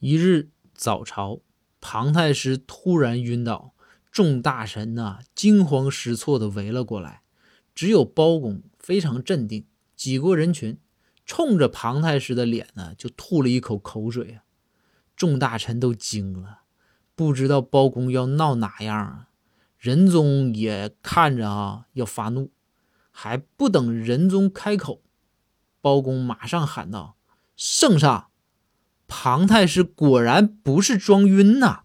一日早朝，庞太师突然晕倒，众大臣呐惊慌失措地围了过来，只有包公非常镇定，挤过人群，冲着庞太师的脸呢就吐了一口口水啊！众大臣都惊了，不知道包公要闹哪样啊！仁宗也看着啊要发怒，还不等仁宗开口，包公马上喊道：“圣上！”庞太师果然不是装晕呐。